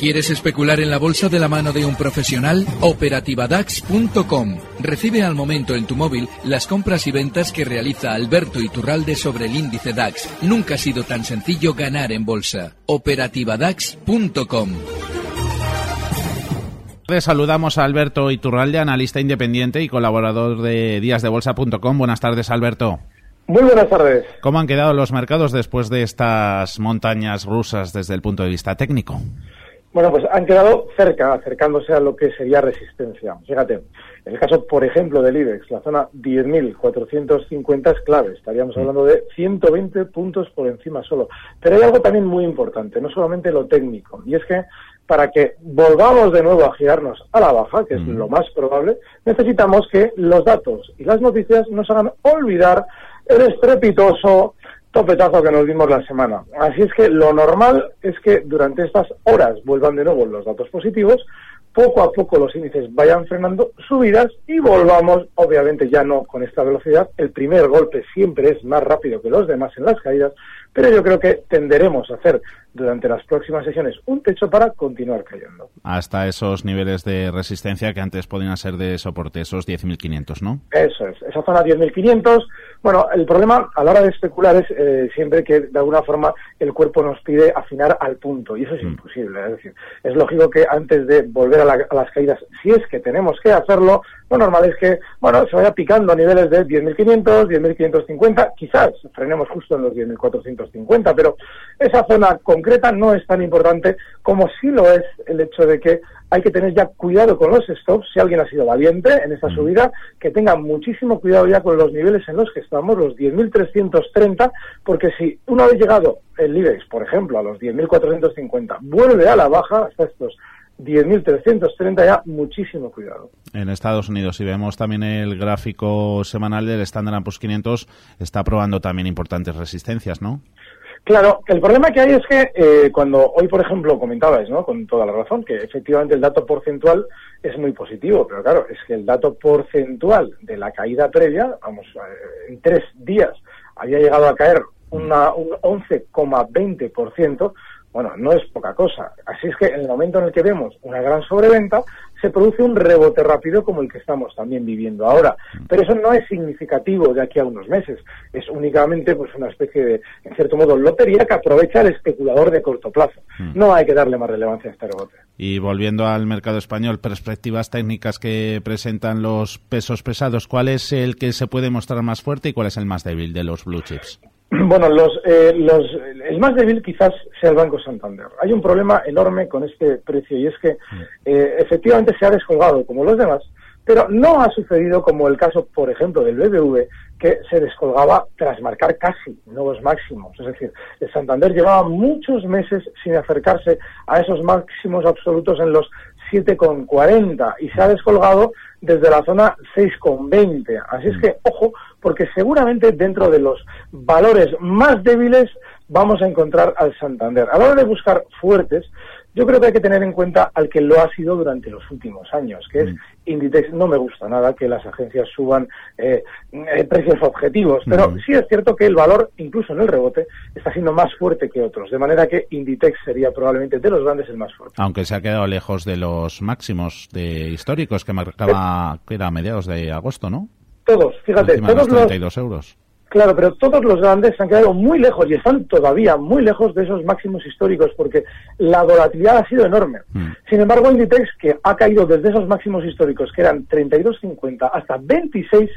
¿Quieres especular en la bolsa de la mano de un profesional? Operativadax.com. Recibe al momento en tu móvil las compras y ventas que realiza Alberto Iturralde sobre el índice DAX. Nunca ha sido tan sencillo ganar en bolsa. Operativadax.com. Saludamos a Alberto Iturralde, analista independiente y colaborador de díasdebolsa.com. Buenas tardes, Alberto. Muy buenas tardes. ¿Cómo han quedado los mercados después de estas montañas rusas desde el punto de vista técnico? Bueno, pues han quedado cerca, acercándose a lo que sería resistencia. Fíjate, en el caso, por ejemplo, del IBEX, la zona 10.450 es clave. Estaríamos hablando de 120 puntos por encima solo. Pero hay algo también muy importante, no solamente lo técnico, y es que para que volvamos de nuevo a girarnos a la baja, que es mm. lo más probable, necesitamos que los datos y las noticias nos hagan olvidar el estrepitoso topetazo que nos dimos la semana. Así es que lo normal es que durante estas horas vuelvan de nuevo los datos positivos, poco a poco los índices vayan frenando subidas y volvamos, obviamente ya no con esta velocidad, el primer golpe siempre es más rápido que los demás en las caídas, pero yo creo que tenderemos a hacer durante las próximas sesiones un techo para continuar cayendo. Hasta esos niveles de resistencia que antes podían ser de soporte, esos 10.500, ¿no? Eso es, esa zona 10.500. Bueno, el problema a la hora de especular es eh, siempre que de alguna forma el cuerpo nos pide afinar al punto y eso es mm. imposible. Es decir, es lógico que antes de volver a, a las caídas, si es que tenemos que hacerlo, lo normal es que, bueno, se vaya picando a niveles de 10.500, 10.550, quizás frenemos justo en los 10.450, pero esa zona concreta no es tan importante como sí lo es el hecho de que hay que tener ya cuidado con los stops, si alguien ha sido valiente en esta subida, que tenga muchísimo cuidado ya con los niveles en los que estamos, los 10.330, porque si una vez llegado el IBEX, por ejemplo, a los 10.450, vuelve a la baja hasta estos 10.330 ya, muchísimo cuidado. En Estados Unidos, si vemos también el gráfico semanal del Standard Poor's 500, está probando también importantes resistencias, ¿no? Claro, el problema que hay es que eh, cuando hoy, por ejemplo, comentabais, ¿no? Con toda la razón, que efectivamente el dato porcentual es muy positivo, pero claro, es que el dato porcentual de la caída previa, vamos, eh, en tres días había llegado a caer una, un 11,20%, bueno, no es poca cosa. Así es que en el momento en el que vemos una gran sobreventa, se produce un rebote rápido como el que estamos también viviendo ahora. Pero eso no es significativo de aquí a unos meses. Es únicamente pues una especie de, en cierto modo, lotería que aprovecha el especulador de corto plazo. Hmm. No hay que darle más relevancia a este rebote. Y volviendo al mercado español, perspectivas técnicas que presentan los pesos pesados, ¿cuál es el que se puede mostrar más fuerte y cuál es el más débil de los blue chips? Bueno, los, eh, los, el más débil quizás sea el Banco Santander. Hay un problema enorme con este precio y es que mm. eh, efectivamente se ha descolgado como los demás, pero no ha sucedido como el caso, por ejemplo, del BBV, que se descolgaba tras marcar casi nuevos máximos. Es decir, el Santander llevaba muchos meses sin acercarse a esos máximos absolutos en los 7,40 y se ha descolgado desde la zona 6,20. Así es mm. que, ojo, porque seguramente dentro de los valores más débiles vamos a encontrar al Santander. A la hora de buscar fuertes, yo creo que hay que tener en cuenta al que lo ha sido durante los últimos años, que es mm. Inditex. No me gusta nada que las agencias suban eh, eh, precios objetivos, pero mm. sí es cierto que el valor, incluso en el rebote, está siendo más fuerte que otros, de manera que Inditex sería probablemente de los grandes el más fuerte. Aunque se ha quedado lejos de los máximos de históricos que marcaba, que era a mediados de agosto, ¿no? Todos, fíjate, todos los... 32 euros. Claro, pero todos los grandes se han quedado muy lejos y están todavía muy lejos de esos máximos históricos porque la volatilidad ha sido enorme. Mm. Sin embargo, Inditex, que ha caído desde esos máximos históricos, que eran 32.50 hasta 26,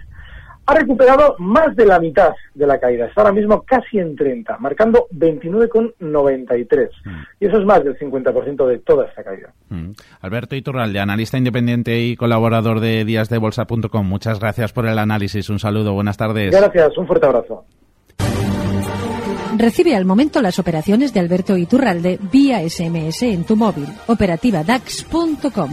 ha recuperado más de la mitad de la caída. Está ahora mismo casi en 30, marcando 29,93. Mm. Y eso es más del 50% de toda esta caída. Mm. Alberto Iturralde, analista independiente y colaborador de díasdebolsa.com. Muchas gracias por el análisis. Un saludo. Buenas tardes. Gracias. Un fuerte abrazo. Recibe al momento las operaciones de Alberto Iturralde vía SMS en tu móvil. Operativa DAX.com.